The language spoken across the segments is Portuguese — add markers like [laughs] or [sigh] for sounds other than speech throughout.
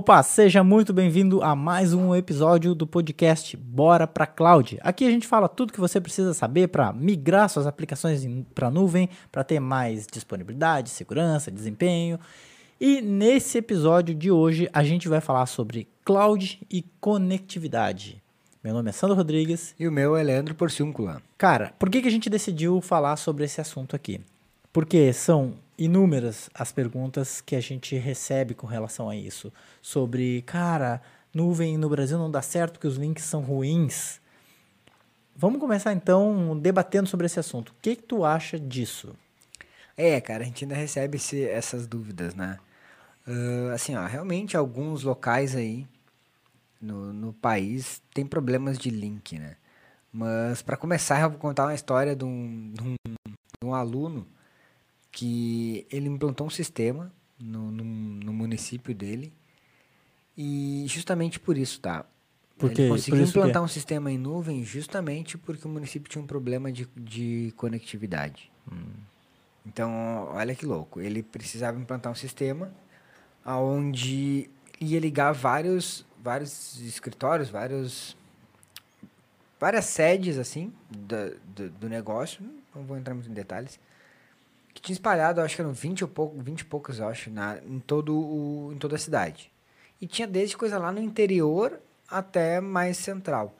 Opa, seja muito bem-vindo a mais um episódio do podcast Bora para Cloud. Aqui a gente fala tudo que você precisa saber para migrar suas aplicações para nuvem, para ter mais disponibilidade, segurança, desempenho. E nesse episódio de hoje a gente vai falar sobre cloud e conectividade. Meu nome é Sandro Rodrigues. E o meu é Leandro Porciúncula. Cara, por que, que a gente decidiu falar sobre esse assunto aqui? Porque são inúmeras as perguntas que a gente recebe com relação a isso. Sobre, cara, nuvem no Brasil não dá certo porque os links são ruins. Vamos começar então debatendo sobre esse assunto. O que, que tu acha disso? É, cara, a gente ainda recebe esse, essas dúvidas, né? Uh, assim, ó, realmente alguns locais aí no, no país tem problemas de link, né? Mas para começar, eu vou contar uma história de um, de um, de um aluno que ele implantou um sistema no, no, no, município dele e justamente por isso, tá? Porque, ele conseguiu implantar um sistema em nuvem justamente porque o município tinha um problema de, de conectividade. Hum. Então, olha que louco. Ele precisava implantar um sistema onde ia ligar vários, vários escritórios, vários, várias sedes assim do, do, do negócio. Não vou entrar muito em detalhes que tinha espalhado, acho que eram 20 ou pouco, 20 e poucas, eu acho, na, em, todo o, em toda a cidade. E tinha desde coisa lá no interior até mais central.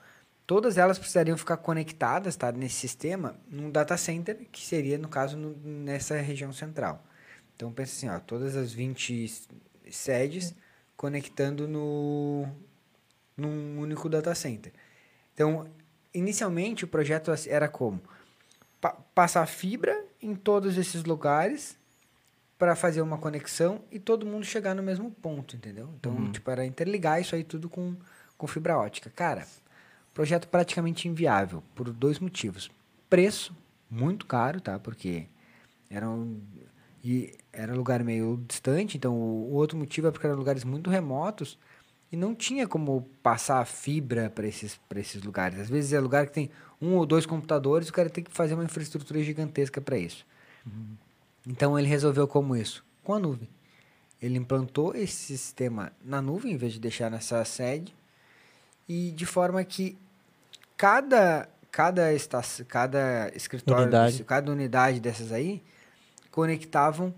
Todas elas precisariam ficar conectadas, tá, nesse sistema, num data center, que seria, no caso, no, nessa região central. Então, pensa assim, ó, todas as 20 sedes conectando no, num único data center. Então, inicialmente, o projeto era como? Pa passar fibra em todos esses lugares para fazer uma conexão e todo mundo chegar no mesmo ponto, entendeu? Então, uhum. tipo, era interligar isso aí tudo com, com fibra ótica. Cara, projeto praticamente inviável por dois motivos. Preço, muito caro, tá? Porque era um, e era lugar meio distante, então o outro motivo é porque eram lugares muito remotos e não tinha como passar fibra para esses, esses lugares. Às vezes é lugar que tem um ou dois computadores, o cara tem que fazer uma infraestrutura gigantesca para isso. Uhum. Então ele resolveu como isso? Com a nuvem. Ele implantou esse sistema na nuvem, em vez de deixar nessa sede, e de forma que cada cada estação, cada escritório, unidade. cada unidade dessas aí conectavam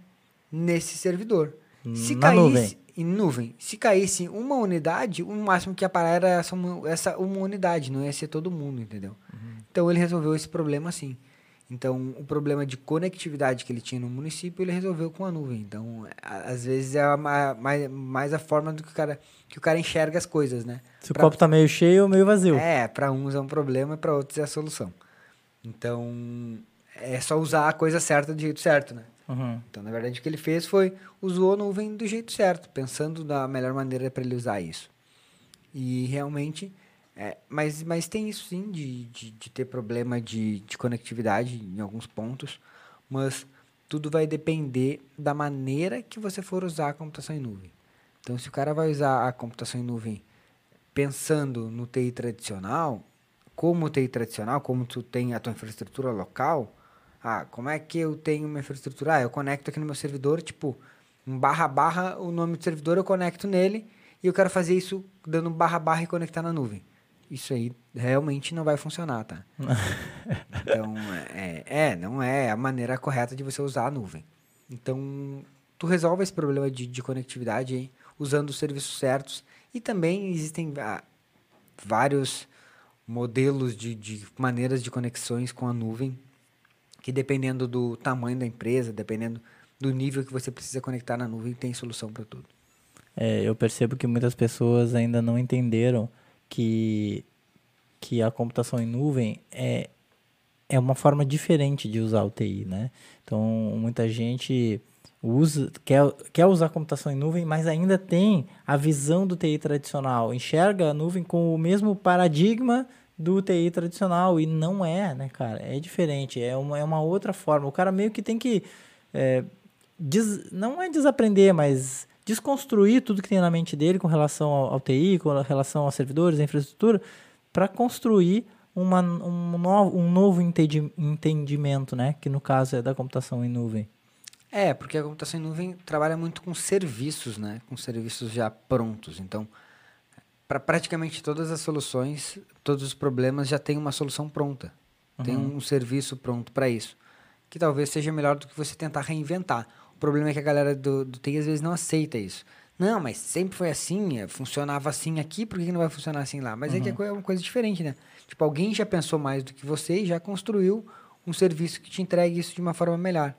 nesse servidor. Se na caísse, nuvem em nuvem. Se caísse uma unidade, o máximo que ia parar era essa uma, essa uma unidade, não ia ser todo mundo, entendeu? Uhum. Então ele resolveu esse problema assim. Então, o problema de conectividade que ele tinha no município, ele resolveu com a nuvem. Então, às vezes é a, mais, mais a forma do que o cara que o cara enxerga as coisas, né? Se pra, o copo tá meio cheio ou meio vazio. É, para uns é um problema, para outros é a solução. Então, é só usar a coisa certa do jeito certo, né? Uhum. Então, na verdade, o que ele fez foi usou a nuvem do jeito certo, pensando da melhor maneira para ele usar isso. E realmente, é, mas, mas tem isso sim de, de, de, ter problema de, de conectividade em alguns pontos, mas tudo vai depender da maneira que você for usar a computação em nuvem. Então, se o cara vai usar a computação em nuvem pensando no TI tradicional, como TI tradicional, como tu tem a tua infraestrutura local, ah, como é que eu tenho uma infraestrutura? Ah, eu conecto aqui no meu servidor, tipo, um barra barra, o nome do servidor eu conecto nele e eu quero fazer isso dando barra barra e conectar na nuvem. Isso aí realmente não vai funcionar, tá? [laughs] então, é, é, não é a maneira correta de você usar a nuvem. Então, tu resolve esse problema de, de conectividade aí, usando os serviços certos. E também existem ah, vários modelos de, de maneiras de conexões com a nuvem que dependendo do tamanho da empresa, dependendo do nível que você precisa conectar na nuvem, tem solução para tudo. É, eu percebo que muitas pessoas ainda não entenderam que, que a computação em nuvem é, é uma forma diferente de usar o TI, né? Então, muita gente usa, quer, quer usar computação em nuvem, mas ainda tem a visão do TI tradicional, enxerga a nuvem com o mesmo paradigma do TI tradicional. E não é, né, cara? É diferente. É uma, é uma outra forma. O cara meio que tem que. É, des, não é desaprender, mas desconstruir tudo que tem na mente dele com relação ao, ao TI, com relação aos servidores, à infraestrutura, para construir uma, um, novo, um novo entendimento, né? Que no caso é da computação em nuvem. É, porque a computação em nuvem trabalha muito com serviços, né? Com serviços já prontos. Então, para praticamente todas as soluções, todos os problemas já tem uma solução pronta. Uhum. Tem um serviço pronto para isso. Que talvez seja melhor do que você tentar reinventar. O problema é que a galera do, do TI às vezes não aceita isso. Não, mas sempre foi assim, é, funcionava assim aqui, por que não vai funcionar assim lá? Mas uhum. é que é, é uma coisa diferente, né? Tipo, alguém já pensou mais do que você e já construiu um serviço que te entregue isso de uma forma melhor.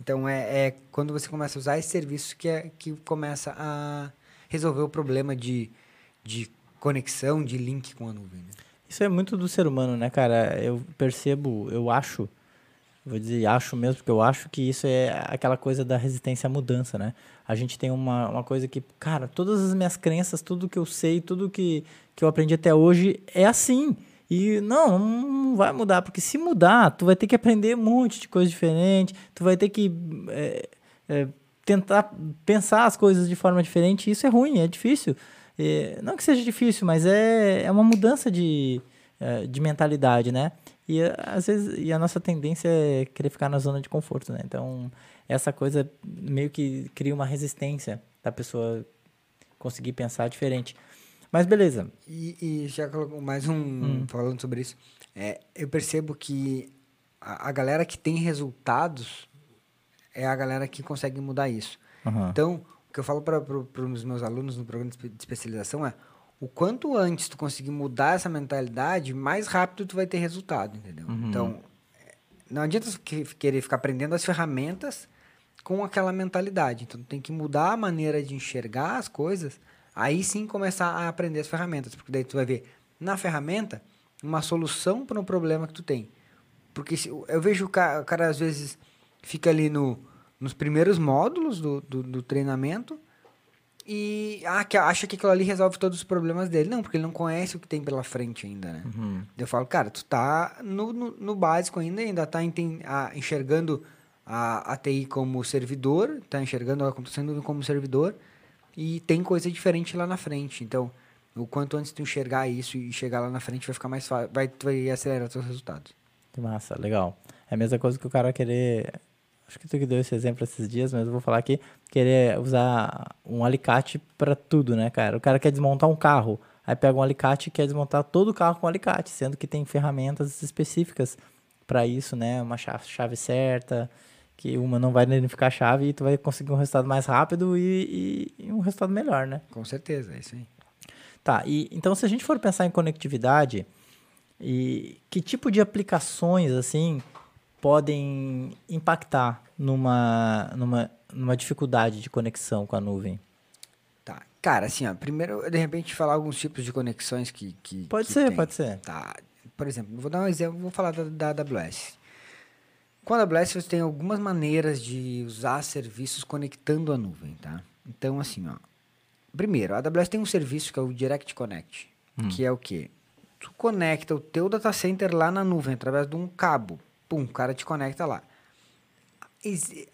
Então, é, é quando você começa a usar esse serviço que, é, que começa a resolver o problema de, de conexão, de link com a nuvem. Né? Isso é muito do ser humano, né, cara? Eu percebo, eu acho, vou dizer acho mesmo, porque eu acho que isso é aquela coisa da resistência à mudança, né? A gente tem uma, uma coisa que, cara, todas as minhas crenças, tudo que eu sei, tudo que, que eu aprendi até hoje é assim. E não, não vai mudar, porque se mudar, tu vai ter que aprender um monte de coisa diferente, tu vai ter que é, é, tentar pensar as coisas de forma diferente, e isso é ruim, é difícil. Não que seja difícil, mas é, é uma mudança de, é, de mentalidade, né? E às vezes e a nossa tendência é querer ficar na zona de conforto, né? Então, essa coisa meio que cria uma resistência da pessoa conseguir pensar diferente. Mas beleza. E, e já colocou mais um hum. falando sobre isso. É, eu percebo que a, a, galera que tem resultados é a galera que consegue mudar isso. Uhum. Então, que eu falo para os meus alunos no programa de especialização é o quanto antes tu conseguir mudar essa mentalidade, mais rápido tu vai ter resultado, entendeu? Uhum. Então, não adianta querer ficar aprendendo as ferramentas com aquela mentalidade. Então, tu tem que mudar a maneira de enxergar as coisas Aí sim começar a aprender as ferramentas, porque daí tu vai ver na ferramenta uma solução para um problema que tu tem. Porque se, eu vejo o cara, o cara, às vezes fica ali no, nos primeiros módulos do, do, do treinamento e ah, que acha que aquilo ali resolve todos os problemas dele. Não, porque ele não conhece o que tem pela frente ainda, né? Uhum. Eu falo, cara, tu tá no, no, no básico ainda, ainda tá enxergando a, a TI como servidor, tá enxergando a computação como servidor, e tem coisa diferente lá na frente. Então, o quanto antes tu enxergar isso e chegar lá na frente vai ficar mais fácil, vai, vai acelerar os seus resultados. Que massa, legal. É a mesma coisa que o cara querer. Acho que tu que deu esse exemplo esses dias, mas eu vou falar aqui. Querer usar um alicate para tudo, né, cara? O cara quer desmontar um carro, aí pega um alicate e quer desmontar todo o carro com alicate, sendo que tem ferramentas específicas para isso, né? Uma chave, chave certa, que uma não vai danificar a chave e tu vai conseguir um resultado mais rápido e, e, e, um resultado melhor, né? Com certeza, é isso aí. Tá, e então se a gente for pensar em conectividade, e que tipo de aplicações, assim, podem impactar numa, numa, numa dificuldade de conexão com a nuvem? Tá, cara, assim, ó, primeiro, de repente, falar alguns tipos de conexões que... que pode que ser, tem. pode ser. Tá, por exemplo, vou dar um exemplo, vou falar da, da AWS. Com a AWS você tem algumas maneiras de usar serviços conectando a nuvem, tá? Então, assim, ó. Primeiro, a AWS tem um serviço que é o Direct Connect, hum. que é o quê? Tu conecta o teu data center lá na nuvem através de um cabo. Pum, o cara te conecta lá.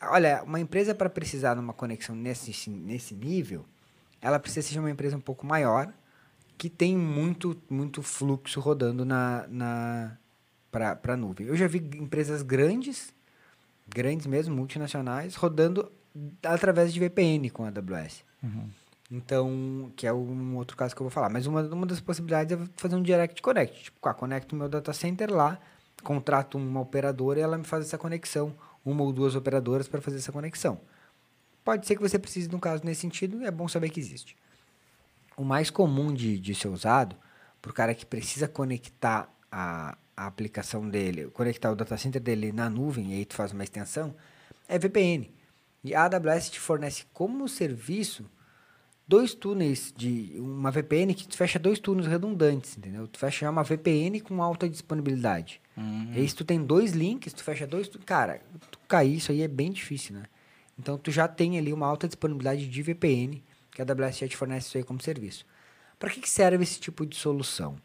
Olha, uma empresa para precisar de uma conexão nesse, nesse nível, ela precisa ser uma empresa um pouco maior, que tem muito, muito fluxo rodando na, na, para a nuvem. Eu já vi empresas grandes, grandes mesmo, multinacionais, rodando através de VPN com a AWS. Uhum. Então, que é um outro caso que eu vou falar. Mas uma, uma das possibilidades é fazer um direct connect. Tipo, ah, conecto o meu data center lá, contrato uma operadora e ela me faz essa conexão, uma ou duas operadoras para fazer essa conexão. Pode ser que você precise de um caso nesse sentido, é bom saber que existe. O mais comum de, de ser usado, para o cara que precisa conectar a, a aplicação dele, conectar o data center dele na nuvem, e aí tu faz uma extensão, é VPN. E a AWS te fornece como serviço dois túneis de uma VPN que tu fecha dois túneis redundantes, entendeu? Tu fecha uma VPN com alta disponibilidade. Uhum. E aí se tu tem dois links, tu fecha dois, cara, tu cair isso aí é bem difícil, né? Então tu já tem ali uma alta disponibilidade de VPN, que a AWS já te fornece isso aí como serviço. Para que, que serve esse tipo de solução?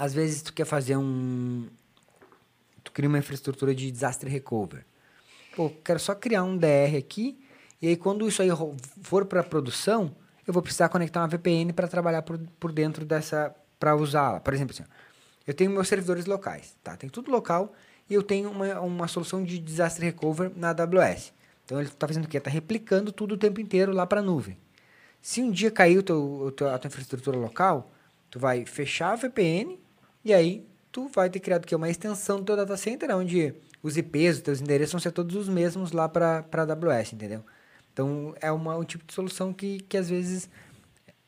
às vezes tu quer fazer um. Tu cria uma infraestrutura de disaster recovery. Pô, quero só criar um DR aqui, e aí quando isso aí for para produção, eu vou precisar conectar uma VPN para trabalhar por, por dentro dessa. para usá-la. Por exemplo, assim, eu tenho meus servidores locais, tá? Tem tudo local e eu tenho uma, uma solução de disaster recovery na AWS. Então ele está fazendo o quê? Está replicando tudo o tempo inteiro lá para a nuvem. Se um dia cair o teu, o teu, a tua infraestrutura local, tu vai fechar a VPN e aí tu vai ter criado que uma extensão do teu data center, onde os IPs, os teus endereços vão ser todos os mesmos lá para a AWS, entendeu? Então é uma, um tipo de solução que, que às vezes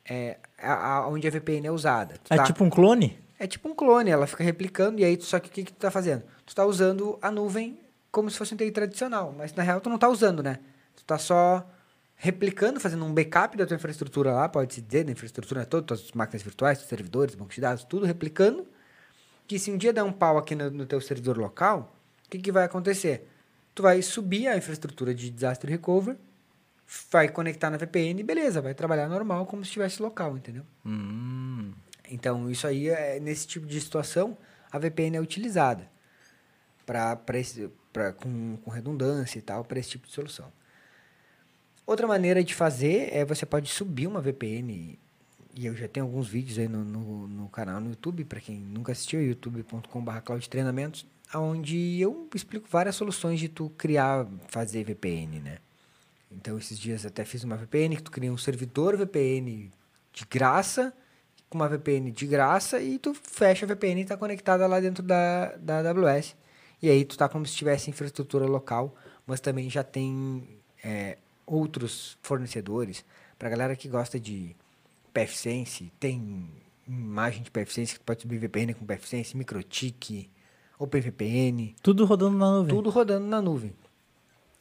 é, a, a, onde a VPN é usada. Tu é tá, tipo um clone? É tipo um clone, ela fica replicando e aí só que o que, que tu está fazendo? Tu está usando a nuvem como se fosse um TI tradicional, mas na real tu não está usando, né? Tu está só replicando, fazendo um backup da tua infraestrutura lá, pode-se dizer, da infraestrutura toda, tuas máquinas virtuais, teus servidores, bancos de dados, tudo replicando, que se um dia der um pau aqui no, no teu servidor local, o que, que vai acontecer? Tu vai subir a infraestrutura de disaster recovery, vai conectar na VPN e beleza, vai trabalhar normal como se estivesse local, entendeu? Hum. Então, isso aí, é, nesse tipo de situação, a VPN é utilizada pra, pra esse, pra, com, com redundância e tal, para esse tipo de solução. Outra maneira de fazer é você pode subir uma VPN, e eu já tenho alguns vídeos aí no, no, no canal no YouTube, para quem nunca assistiu, youtube.com.br cloudtreinamentos, onde eu explico várias soluções de tu criar, fazer VPN, né? Então, esses dias até fiz uma VPN, que tu cria um servidor VPN de graça, com uma VPN de graça, e tu fecha a VPN e está conectada lá dentro da, da AWS. E aí tu está como se tivesse infraestrutura local, mas também já tem é, outros fornecedores. Para galera que gosta de PFSense, tem imagem de PFSense que tu pode subir VPN com PFSense, MikroTik, OpenVPN. Tudo rodando na nuvem. Tudo rodando na nuvem.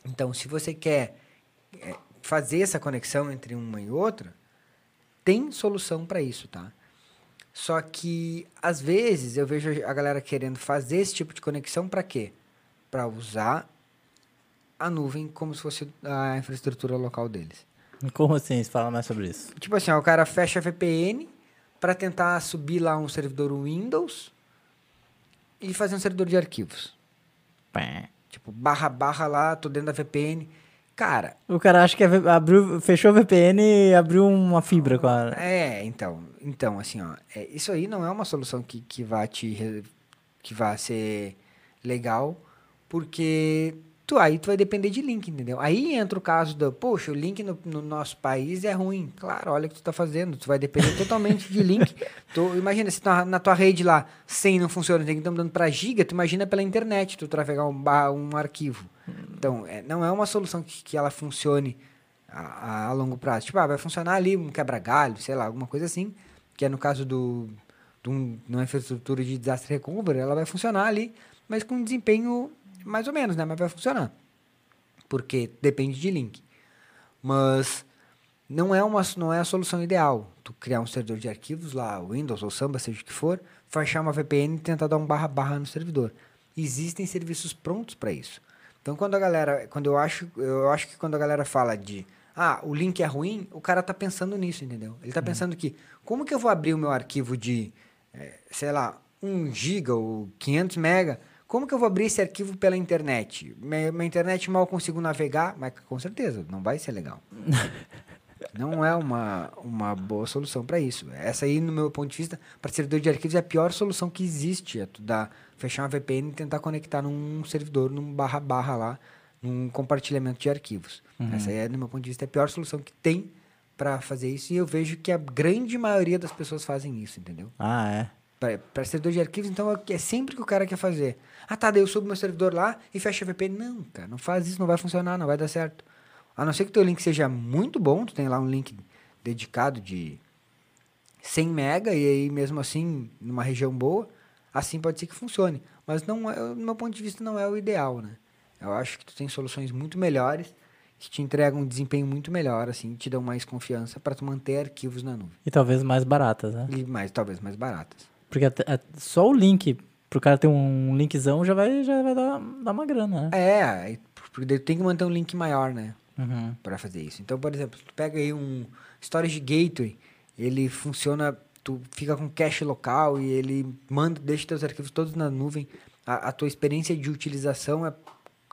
Então, se você quer fazer essa conexão entre uma e outra, tem solução para isso, tá? Só que às vezes eu vejo a galera querendo fazer esse tipo de conexão para quê? Para usar a nuvem como se fosse a infraestrutura local deles. Como assim? Fala mais sobre isso. Tipo assim, ó, o cara fecha a VPN para tentar subir lá um servidor Windows e fazer um servidor de arquivos. Pé. Tipo, barra barra lá, tô dentro da VPN. Cara. O cara acha que abriu, fechou a VPN e abriu uma fibra com a. É, então. Então, assim, ó. É, isso aí não é uma solução que, que vá te. que vá ser legal, porque tu aí tu vai depender de link, entendeu? Aí entra o caso do, poxa, o link no, no nosso país é ruim. Claro, olha o que tu tá fazendo. Tu vai depender totalmente de link. [laughs] Tu, imagina, se tá na tua rede lá 100 não funciona, tem que estar dando para giga, tu imagina pela internet tu trafegar um, um arquivo. Então, é, não é uma solução que, que ela funcione a, a, longo prazo. Tipo, ah, vai funcionar ali um quebra-galho, sei lá, alguma coisa assim, que é no caso do, de um, uma infraestrutura de desastre recovery, ela vai funcionar ali, mas com desempenho mais ou menos, né? Mas vai funcionar. Porque depende de link. Mas não é, uma, não é a solução ideal. Tu criar um servidor de arquivos lá, Windows ou Samba, seja o que for, fechar uma VPN e tentar dar um barra barra no servidor. Existem serviços prontos para isso. Então quando a galera, quando eu acho, eu acho que quando a galera fala de ah, o link é ruim, o cara tá pensando nisso, entendeu? Ele tá uhum. pensando que como que eu vou abrir o meu arquivo de, é, sei lá, 1 giga ou 500 mega como que eu vou abrir esse arquivo pela internet? Minha, minha internet mal consigo navegar, mas com certeza não vai ser legal. [laughs] não é uma, uma boa solução para isso. Essa aí, no meu ponto de vista, para servidor de arquivos é a pior solução que existe. É tu dar, fechar uma VPN e tentar conectar num servidor, num barra barra lá, num compartilhamento de arquivos. Uhum. Essa aí, é, no meu ponto de vista, é a pior solução que tem para fazer isso. E eu vejo que a grande maioria das pessoas fazem isso, entendeu? Ah, é? Para servidor de arquivos, então é, é sempre que o cara quer fazer. Ah, tá, daí eu subo meu servidor lá e fecho a VPN. Não, cara, não faz isso, não vai funcionar, não vai dar certo. A não ser que o teu link seja muito bom, tu tem lá um link dedicado de 100 mega e aí mesmo assim, numa região boa, assim pode ser que funcione. Mas não é, no meu ponto de vista não é o ideal, né? Eu acho que tu tem soluções muito melhores que te entregam um desempenho muito melhor, assim, te dão mais confiança para tu manter arquivos na nuvem. E talvez mais baratas, né? E mais, talvez mais baratas. Porque até, a, só o link, pro cara ter um linkzão, já vai, já vai dar, dar uma grana, né? É, porque tem que manter um link maior, né? Uhum. Para fazer isso. Então, por exemplo, tu pega aí um Storage Gateway, ele funciona, tu fica com cache local e ele manda, deixa teus arquivos todos na nuvem. A, a tua experiência de utilização é,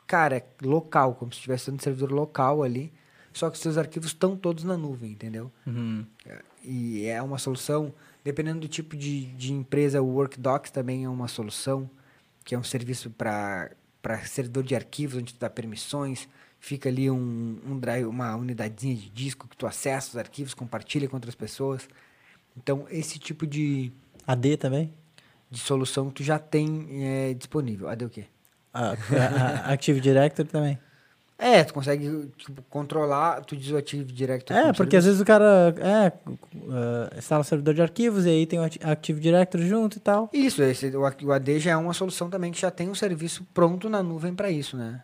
cara, é local, como se estivesse no servidor local ali. Só que os teus arquivos estão todos na nuvem, entendeu? Uhum. E é uma solução Dependendo do tipo de, de empresa, o Workdocs também é uma solução, que é um serviço para servidor de arquivos, onde tu dá permissões, fica ali um, um drive, uma unidadezinha de disco que tu acessa os arquivos, compartilha com outras pessoas. Então, esse tipo de, AD também? de solução tu já tem é, disponível. AD o quê? A, a- a Active Directory também. É, tu consegue tipo, controlar, tu diz o Active Directory. É, porque às serviço. vezes o cara é, uh, instala o servidor de arquivos e aí tem o Active Directory junto e tal. Isso, esse, o, o AD já é uma solução também que já tem um serviço pronto na nuvem para isso, né?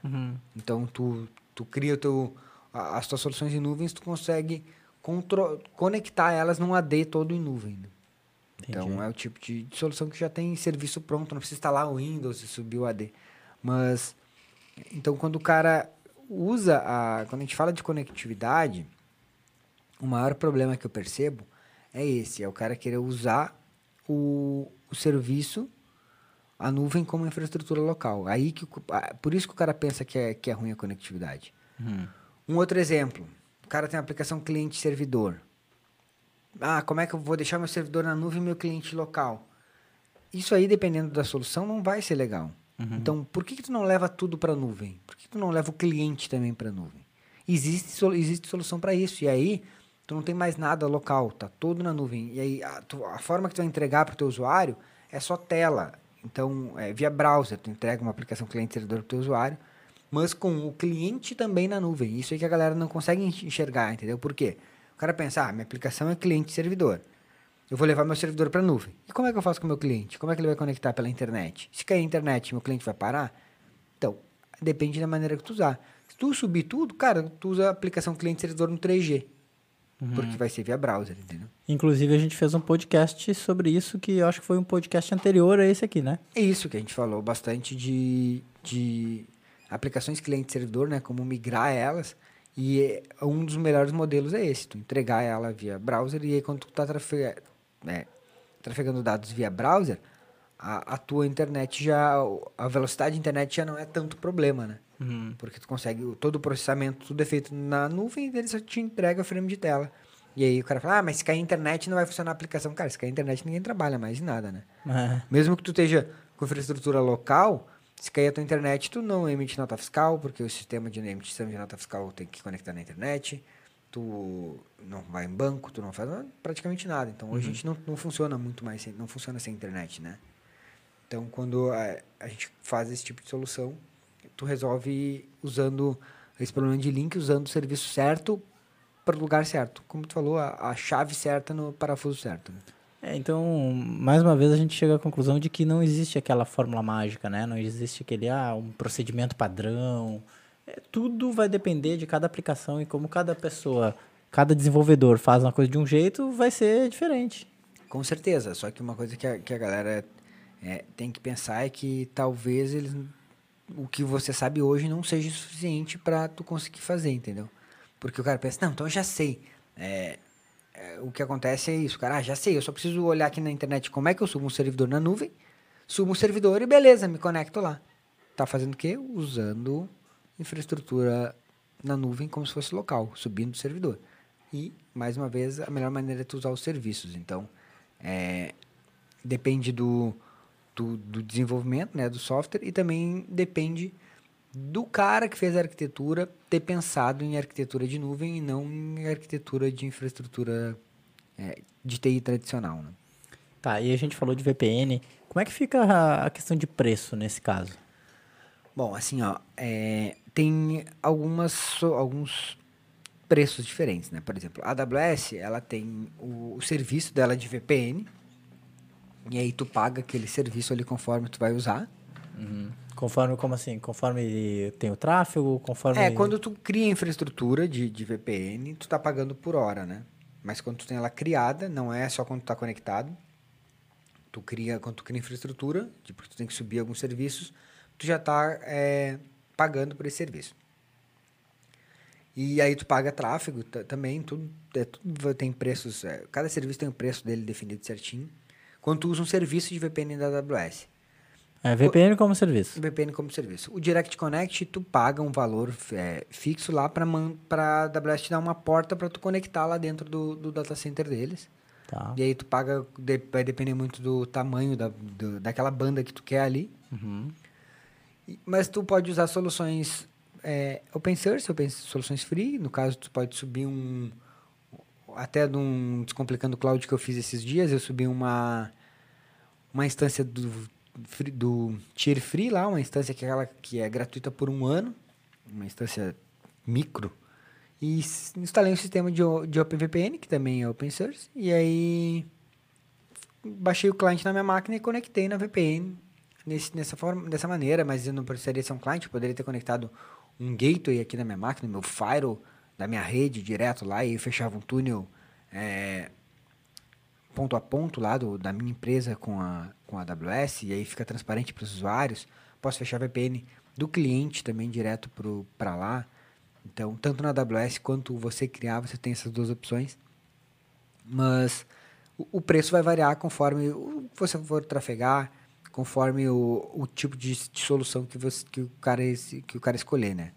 Então, tu, tu cria o teu, as tuas soluções em nuvens, tu consegue contro- conectar elas num AD todo em nuvem. né? Então, é o tipo de, de solução que já tem serviço pronto, não precisa instalar o Windows e subir o AD. Mas, então, quando o cara usa, a, quando a gente fala de conectividade, o maior problema que eu percebo é esse, é o cara querer usar o, o serviço, a nuvem como infraestrutura local. Aí que, por isso que o cara pensa que é, que é ruim a conectividade. Um outro exemplo, o cara tem uma aplicação cliente-servidor. Ah, como é que eu vou deixar meu servidor na nuvem e meu cliente local? Isso aí, dependendo da solução, não vai ser legal. Então, por que, que tu não leva tudo para a nuvem? Por que, que tu não leva o cliente também para a nuvem? Existe, existe solução para isso. E aí, tu não tem mais nada local, tá todo na nuvem. E aí, a, tu- a forma que tu vai entregar para o teu usuário é só tela. Então, é via browser, tu entrega uma aplicação cliente-servidor para o teu usuário, mas com o cliente também na nuvem. Isso aí que a galera não consegue enx- enxergar, entendeu? Por quê? O cara pensa, ah, minha aplicação é cliente-servidor. Eu vou levar meu servidor para a nuvem. E como é que eu faço com o meu cliente? Como é que ele vai conectar pela internet? Se cair a internet, meu cliente vai parar? Então, depende da maneira que tu usar. Se tu subir tudo, cara, tu usa a aplicação cliente-servidor no 3G. Porque vai ser via browser, entendeu? Inclusive, a gente fez um podcast sobre isso, que eu acho que foi um podcast anterior a esse aqui, né? É isso que a gente falou bastante de, de aplicações cliente-servidor, né? Como migrar elas. E é- um dos melhores modelos é esse, tu entregar ela via browser e aí quando tu tá trafe- é, trafegando dados via browser, a, a tua internet já, a velocidade da internet já não é tanto problema, né? Porque tu consegue, todo o processamento, tudo é feito na nuvem e ele só te entrega o frame de tela. E aí o cara fala, ah, mas se cair a internet não vai funcionar a aplicação. Cara, se cair a internet ninguém trabalha mais em nada, né? É. Mesmo que tu esteja com infraestrutura local, se cair a tua internet, tu não emite nota fiscal, porque o sistema de emissão de nota fiscal tem que conectar na internet. Tu não vai em banco, tu não faz praticamente nada. Então, hoje a gente não, não funciona muito mais, sem, não funciona sem internet, né? Então, quando a, a gente faz esse tipo de solução, tu resolve usando esse problema de link, usando o serviço certo para o lugar certo. Como tu falou, a, a chave certa no parafuso certo. né? É, então, mais uma vez a gente chega à conclusão de que não existe aquela fórmula mágica, né? Não existe aquele, ah, um procedimento padrão. Tudo vai depender de cada aplicação e como cada pessoa, cada desenvolvedor faz uma coisa de um jeito, vai ser diferente. Com certeza, só que uma coisa que a, que a galera é, tem que pensar é que talvez eles, o que você sabe hoje não seja suficiente para tu conseguir fazer, entendeu? Porque o cara pensa, não, então eu já sei. É, é, o que acontece é isso, cara, ah, já sei, eu só preciso olhar aqui na internet como é que eu subo um servidor na nuvem, subo um servidor e beleza, me conecto lá. Tá fazendo o quê? Usando infraestrutura na nuvem como se fosse local, subindo o servidor. E, mais uma vez, a melhor maneira é tu usar os serviços. Então, é, depende do, do, do desenvolvimento, né, do software, e também depende do cara que fez a arquitetura ter pensado em arquitetura de nuvem e não em arquitetura de infraestrutura é, de TI tradicional. Né? Tá, e a gente falou de VPN. Como é que fica a, a questão de preço nesse caso? Bom, assim, ó, é, tem algumas, alguns preços diferentes, né? Por exemplo, a AWS, ela tem o, o serviço dela de VPN, e aí tu paga aquele serviço ali conforme tu vai usar. Conforme, como assim? Conforme tem o tráfego, conforme... É, quando tu cria infraestrutura de, de VPN, tu tá pagando por hora, né? Mas quando tu tem ela criada, não é só quando tu tá conectado. Tu cria, quando tu cria infraestrutura, porque tu tem que subir alguns serviços, tu já tá é, pagando por esse serviço. E aí tu paga tráfego ta- também, tudo, é, tudo tem preços, é, cada serviço tem o preço dele definido certinho. Quando tu usa um serviço de VPN da AWS. É, VPN como serviço. VPN como serviço. O Direct Connect, tu paga um valor é, fixo lá para a AWS te dar uma porta para tu conectar lá dentro do, do data center deles. Tá. E aí tu paga, de- vai depender muito do tamanho da, do- daquela banda que tu quer ali. Uhum. Mas tu pode usar soluções é, open source, open, soluções free. No caso, tu pode subir um... Até de um Descomplicando Cloud que eu fiz esses dias, eu subi uma, uma instância do, do Tier Free lá, uma instância que é, aquela, que é gratuita por um ano, uma instância micro, e instalei um sistema de, de OpenVPN, que também é open source, e aí baixei o cliente na minha máquina e conectei na VPN nesse, nessa, forma, dessa maneira, mas eu não precisaria ser um cliente, eu poderia ter conectado um gateway aqui na minha máquina, meu firewall da minha rede direto lá e fechava um túnel é, ponto a ponto lá do, da minha empresa com a, com a AWS e aí fica transparente para os usuários. Posso fechar VPN do cliente também direto para lá. Então, tanto na AWS quanto você criar, você tem essas duas opções. Mas o, o preço vai variar conforme você for trafegar, conforme o, o tipo de, de, solução que, você, que, o cara, que o cara escolher, né?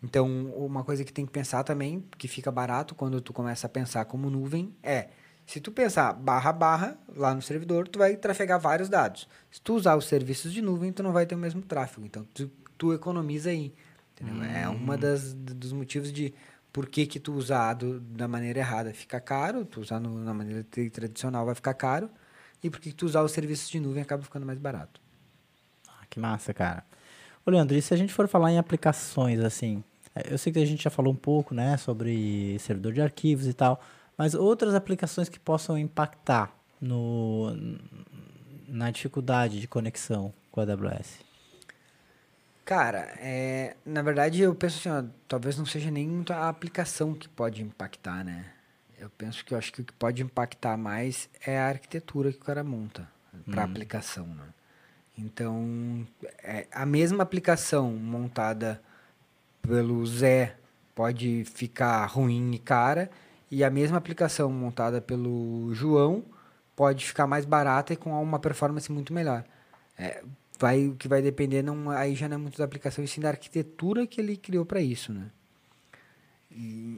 Então, uma coisa que tem que pensar também, que fica barato quando tu começa a pensar como nuvem, é, se tu pensar barra barra lá no servidor, tu vai trafegar vários dados. Se tu usar os serviços de nuvem, tu não vai ter o mesmo tráfego. Então, tu, tu economiza aí. Hum. É uma das dos motivos de por que, que tu usar do, da maneira errada fica caro, tu usar no, na maneira tradicional vai ficar caro, e porque tu usar os serviços de nuvem acaba ficando mais barato. Ah, que massa, cara. Ô, Leandro, e se a gente for falar em aplicações, assim, é, eu sei que a gente já falou um pouco, né, sobre servidor de arquivos e tal, mas outras aplicações que possam impactar no, na dificuldade de conexão com a AWS? Cara, é, na verdade eu penso assim, ó, talvez não seja nem muito a aplicação que pode impactar, né? Eu penso que eu acho que o que pode impactar mais é a arquitetura que o cara monta para hum. aplicação, né? Então, é, a mesma aplicação montada pelo Zé pode ficar ruim e cara, e a mesma aplicação montada pelo João pode ficar mais barata e com uma performance muito melhor. É, vai, o que vai depender, não, aí já não é muito da aplicação, e sim da arquitetura que ele criou para isso, né?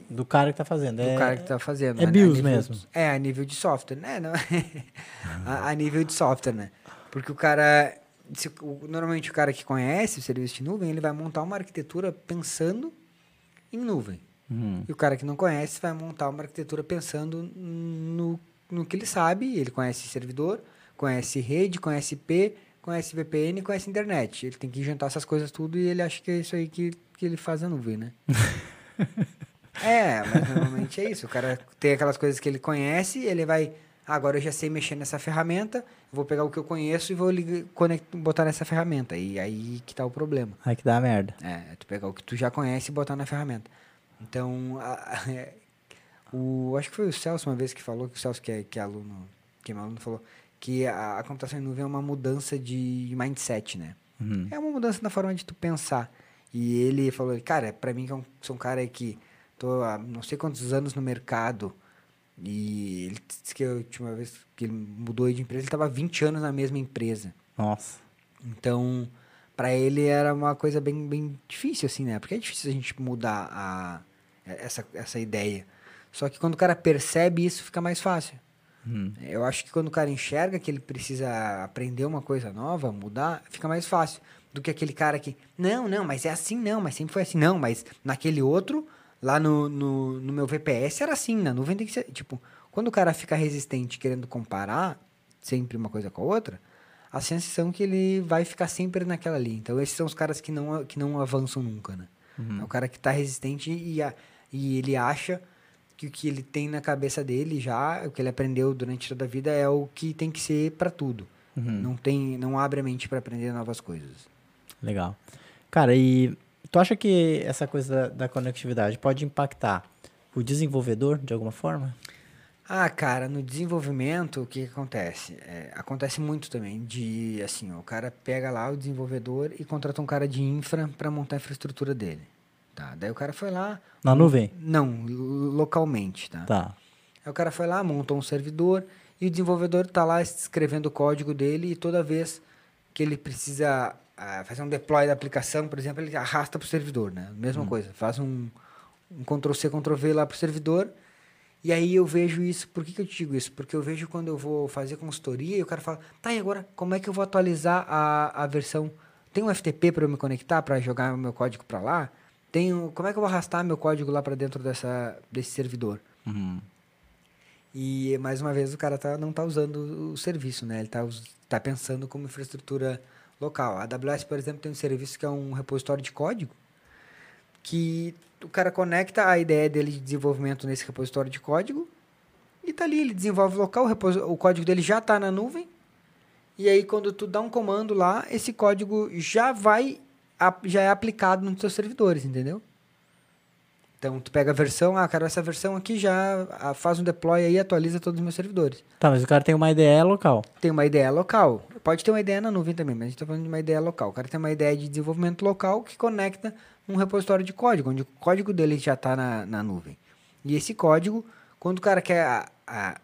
Do cara que está fazendo. Do é, cara que está fazendo. É né? BIOS mesmo. É, a nível de software, né? Não, [laughs] a, a, nível de software, né? Porque o cara... Se, o, normalmente o cara que conhece o serviço de nuvem, ele vai montar uma arquitetura pensando em nuvem. Uhum. E o cara que não conhece vai montar uma arquitetura pensando no, no que ele sabe. Ele conhece servidor, conhece rede, conhece IP, conhece VPN, conhece internet. Ele tem que juntar essas coisas tudo e ele acha que é isso aí que, que ele faz a nuvem, né? [laughs] é, mas normalmente é isso. O cara tem aquelas coisas que ele conhece, ele vai. Ah, agora eu já sei mexer nessa ferramenta, vou pegar o que eu conheço e vou ligar, conect, botar nessa ferramenta. E aí que tá o problema. Aí que dá a merda. É, é tu pegar o que tu já conhece e botar na ferramenta. Então, a, [laughs] é, o, acho que foi o Celso uma vez que falou, que o Celso que é, que é aluno, que é meu aluno, falou que a, a computação em nuvem é uma mudança de mindset, né? Uhum. É uma mudança na forma de tu pensar. E ele falou, cara, para mim que eu sou um cara que tô há não sei quantos anos no mercado e ele disse que a última vez que ele mudou de empresa, ele estava 20 anos na mesma empresa. Nossa. Então, para ele era uma coisa bem, bem difícil, assim, né? Porque é difícil a gente mudar a, essa, essa ideia. Só que quando o cara percebe isso, fica mais fácil. Hum. Eu acho que quando o cara enxerga que ele precisa aprender uma coisa nova, mudar, fica mais fácil do que aquele cara que, não, não, mas é assim não, mas sempre foi assim, não, mas naquele outro, lá no, no, no meu VPS era assim, na nuvem tem que ser, tipo, quando o cara fica resistente querendo comparar sempre uma coisa com a outra, a sensação que ele vai ficar sempre naquela ali. Então, esses são os caras que não, que não avançam nunca, né? Uhum. É o cara que está resistente e, a, e ele acha que o que ele tem na cabeça dele já, o que ele aprendeu durante toda a vida é o que tem que ser para tudo. Uhum. Não tem, não abre a mente para aprender novas coisas. Legal. Cara, e tu acha que essa coisa da, da conectividade pode impactar o desenvolvedor de alguma forma? Ah, cara, no desenvolvimento, o que, que acontece? É, acontece muito também de, assim, o cara pega lá o desenvolvedor e contrata um cara de infra para montar a infraestrutura dele. Tá? Daí o cara foi lá... Na nuvem? Não, localmente, tá? Tá. Aí o cara foi lá, montou um servidor e o desenvolvedor está lá escrevendo o código dele e toda vez que ele precisa fazer um deploy da aplicação, por exemplo, ele arrasta para o servidor, né? Mesma hum. coisa, faz um, um Ctrl-C, Ctrl-V lá para o servidor e aí eu vejo isso, por que, que eu te digo isso? Porque eu vejo quando eu vou fazer consultoria e o cara fala, tá, e agora como é que eu vou atualizar a, a versão? Tem um FTP para eu me conectar, para jogar meu código para lá? tenho, como é que eu vou arrastar meu código lá para dentro dessa, desse servidor? Uhum. E mais uma vez o cara tá, não está usando o serviço, né? Ele está tá pensando como infraestrutura local. A AWS, por exemplo, tem um serviço que é um repositório de código que o cara conecta a ideia dele de desenvolvimento nesse repositório de código e tá ali, ele desenvolve local, o, o código dele já está na nuvem. E aí quando tu dá um comando lá, esse código já vai já é aplicado nos seus servidores, entendeu? Então, tu pega a versão, ah, quero essa versão aqui, já ah, faz um deploy aí e atualiza todos os meus servidores. Tá, mas o cara tem uma IDE local. Tem uma IDE local. Pode ter uma IDE na nuvem também, mas a gente está falando de uma IDE local. O cara tem uma ideia de desenvolvimento local que conecta um repositório de código, onde o código dele já está na, na nuvem. E esse código, quando o cara quer a, a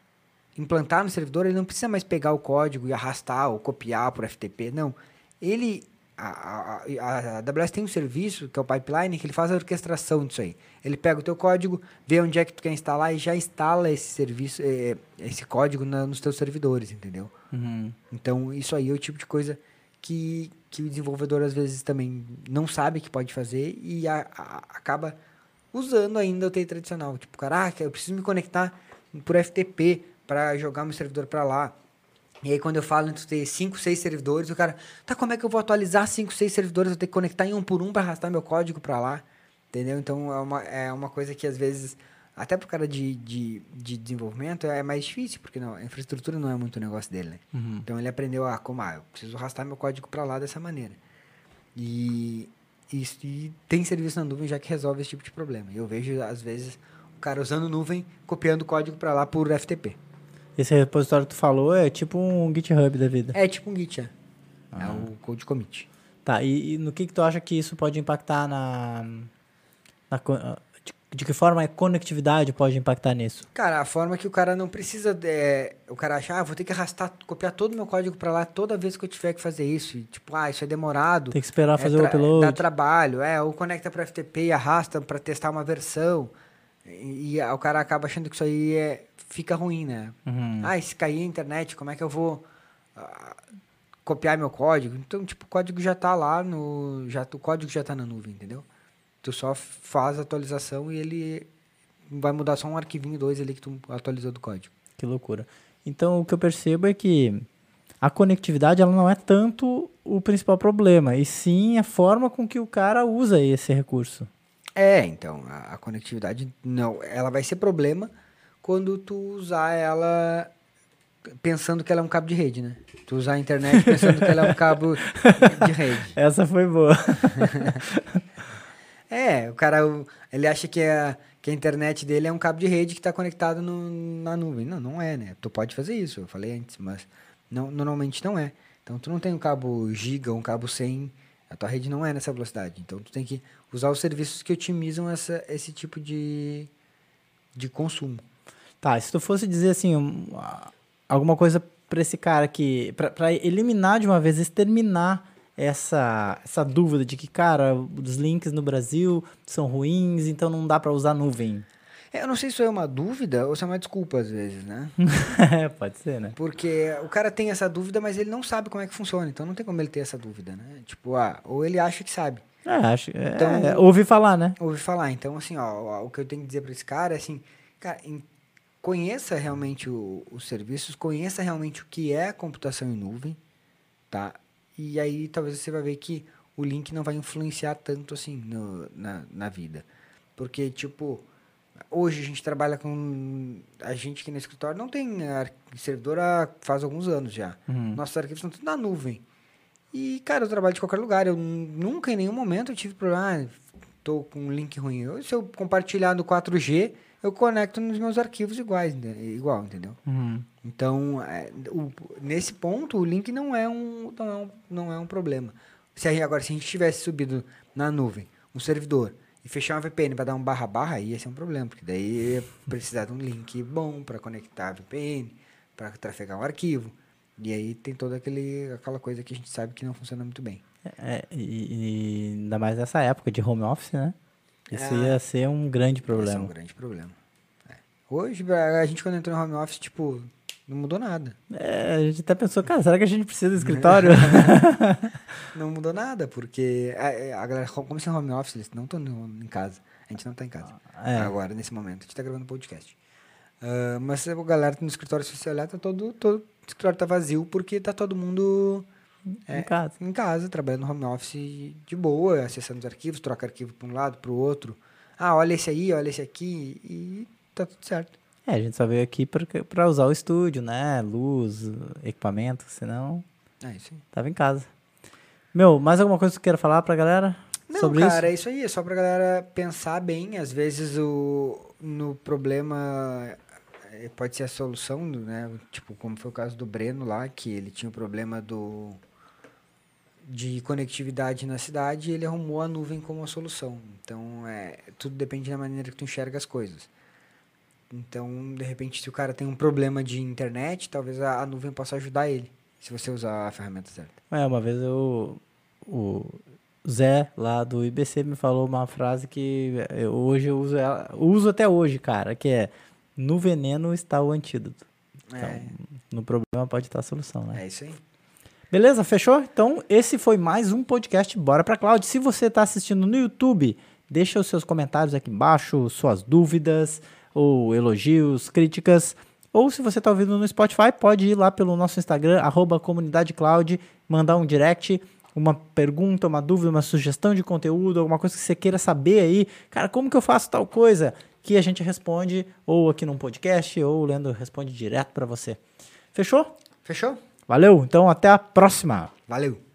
implantar no servidor, ele não precisa mais pegar o código e arrastar ou copiar por FTP. Não. Ele a, a, a AWS tem um serviço, que é o pipeline, que ele faz a orquestração disso aí. Ele pega o teu código, vê onde é que tu quer instalar e já instala esse serviço, é, esse código na, nos teus servidores, entendeu? Uhum. Então, isso aí é o tipo de coisa que, que o desenvolvedor às vezes também não sabe que pode fazer e a, acaba usando ainda o TI tradicional. Tipo, caraca, eu preciso me conectar por FTP para jogar meu servidor para lá. E aí, quando eu falo entre ter 5, 6 servidores, o cara, tá, como é que eu vou atualizar 5, 6 servidores? Eu tenho que conectar em um por um para arrastar meu código para lá. Entendeu? Então, é uma, é uma coisa que às vezes, até pro cara de, de, de desenvolvimento, é mais difícil, porque não, a infraestrutura não é muito o negócio dele, né? Uhum. Então, ele aprendeu a, como, ah, eu preciso arrastar meu código para lá dessa maneira. E, e, e tem serviço na nuvem já que resolve esse tipo de problema. Eu vejo, às vezes, o cara usando nuvem, copiando código para lá por FTP. Esse repositório que tu falou é tipo um GitHub da vida. É tipo um Git, é. é ah. É o code commit. Tá, e, e, no que, que tu acha que isso pode impactar na. na de, de, que forma a conectividade pode impactar nisso? Cara, a forma que o cara não precisa. É, o cara acha, ah, vou ter que arrastar, copiar todo o meu código para lá toda vez que eu tiver que fazer isso. E, tipo, ah, isso é demorado. Tem que esperar é fazer o upload. Dá trabalho, é, ou conecta para FTP e arrasta para testar uma versão. E, e, o cara acaba achando que isso aí é, fica ruim, né? Uhum. Ah, se cair a internet, como é que eu vou uh, copiar meu código? Então, tipo, o código já tá lá no. Já, o código já tá na nuvem, entendeu? Tu só faz a atualização e ele vai mudar só um arquivinho dois ali que tu atualizou do código. Que loucura. Então, o que eu percebo é que a conectividade ela não é tanto o principal problema, e sim a forma com que o cara usa esse recurso. É, então, a, a conectividade não, ela vai ser problema quando tu usar ela pensando que ela é um cabo de rede, né? Tu usar a internet pensando que ela é um cabo de rede. [laughs] Essa foi boa. [laughs] é, o cara, ele acha que a, que a internet dele é um cabo de rede que está conectado no, na nuvem. Não, não é, né? Tu pode fazer isso, eu falei antes, mas não, normalmente não é. Então, tu não tem um cabo giga, um cabo 100, a tua rede não é nessa velocidade. Então, tu tem que usar os serviços que otimizam essa, esse tipo de, de consumo. Tá, se tu fosse dizer assim, um, alguma coisa para esse cara que. para eliminar de uma vez, exterminar essa, essa dúvida de que, cara, os links no Brasil são ruins, então não dá para usar nuvem. É, eu não sei se isso é uma dúvida ou se é uma desculpa às vezes, né? [laughs] pode ser, né? Porque o cara tem essa dúvida, mas ele não sabe como é que funciona, então não tem como ele ter essa dúvida, né? Tipo, ah, ou ele acha que sabe. É, acho. É, então, é, ouvi falar, né? Ouvi falar. Então, assim, ó, o que eu tenho que dizer para esse cara é assim, cara, conheça realmente o, os serviços, conheça realmente o que é computação em nuvem, tá? E aí talvez você vai ver que o link não vai influenciar tanto assim no, na, na vida. Porque, tipo, hoje a gente trabalha com. A gente aqui no escritório não tem servidor há faz alguns anos já. Uhum. Nossos arquivos estão tudo na nuvem. E, cara, eu trabalho de qualquer lugar. Eu nunca, em nenhum momento, eu tive problema. Ah, tô com um link ruim. Eu, se eu compartilhar no 4G, eu conecto nos meus arquivos iguais, igual, entendeu? Uhum. Então, é, o, nesse ponto, o link não é um, não é um, não é um problema. Se agora, se a gente tivesse subido na nuvem um servidor e fechar uma VPN para dar um barra barra, ia ser um problema, porque daí ia precisar de um link bom para conectar a VPN, para trafegar um arquivo. E aí tem toda aquele, aquela coisa que a gente sabe que não funciona muito bem. É, e, e ainda mais nessa época de home office, né? Isso é, ia ser um grande problema. Ia ser um grande problema. É. Hoje, a gente quando entrou no home office, tipo, Não mudou nada. É, a gente até pensou, cara, será que a gente precisa do [laughs] escritório? não mudou nada, porque a, a galera, como se é home office, eles não estão em casa. A gente não está em casa. É. Agora, nesse momento. A gente está gravando podcast. Uh, mas a galera no escritório, se você olhar, tá todo, todo o escritório tá vazio porque tá todo mundo é, em casa. Em casa, trabalhando no home office de boa, acessando os arquivos, troca arquivo para um lado, para o outro. Ah, olha esse aí, olha esse aqui e tá tudo certo. É, a gente só veio aqui para usar o estúdio, né? Luz, equipamento, senão. É isso aí. Tava em casa. Meu, mais alguma coisa que você queira falar pra galera? Não, sobre cara, isso? é isso aí. É só pra galera pensar bem. Às vezes o, no problema é, pode ser a solução, né? Tipo, como foi o caso do Breno lá, que ele tinha o problema do de conectividade na cidade e ele arrumou a nuvem como a solução. Então, é, tudo depende da maneira que tu enxerga as coisas. Então, de repente, se o cara tem um problema de internet, talvez a, a nuvem possa ajudar ele, se você usar a ferramenta certa. É, uma vez eu, o Zé, lá do IBC, me falou uma frase que eu, hoje eu uso ela, uso até hoje, cara, que é no veneno está o antídoto. Então, é. no problema pode estar a solução, né? É isso aí. Beleza, fechou? Então, esse foi mais um podcast Bora Pra Cloud. Se você está assistindo no YouTube, deixa os seus comentários aqui embaixo, suas dúvidas, ou elogios, críticas. Ou se você está ouvindo no Spotify, pode ir lá pelo nosso Instagram, arroba mandar um direct, uma pergunta, uma dúvida, uma sugestão de conteúdo, alguma coisa que você queira saber aí. Cara, como que eu faço tal coisa? Que a gente responde, ou aqui num podcast, ou o Leandro responde direto para você. Fechou? Fechou? Valeu, então até a próxima. Valeu.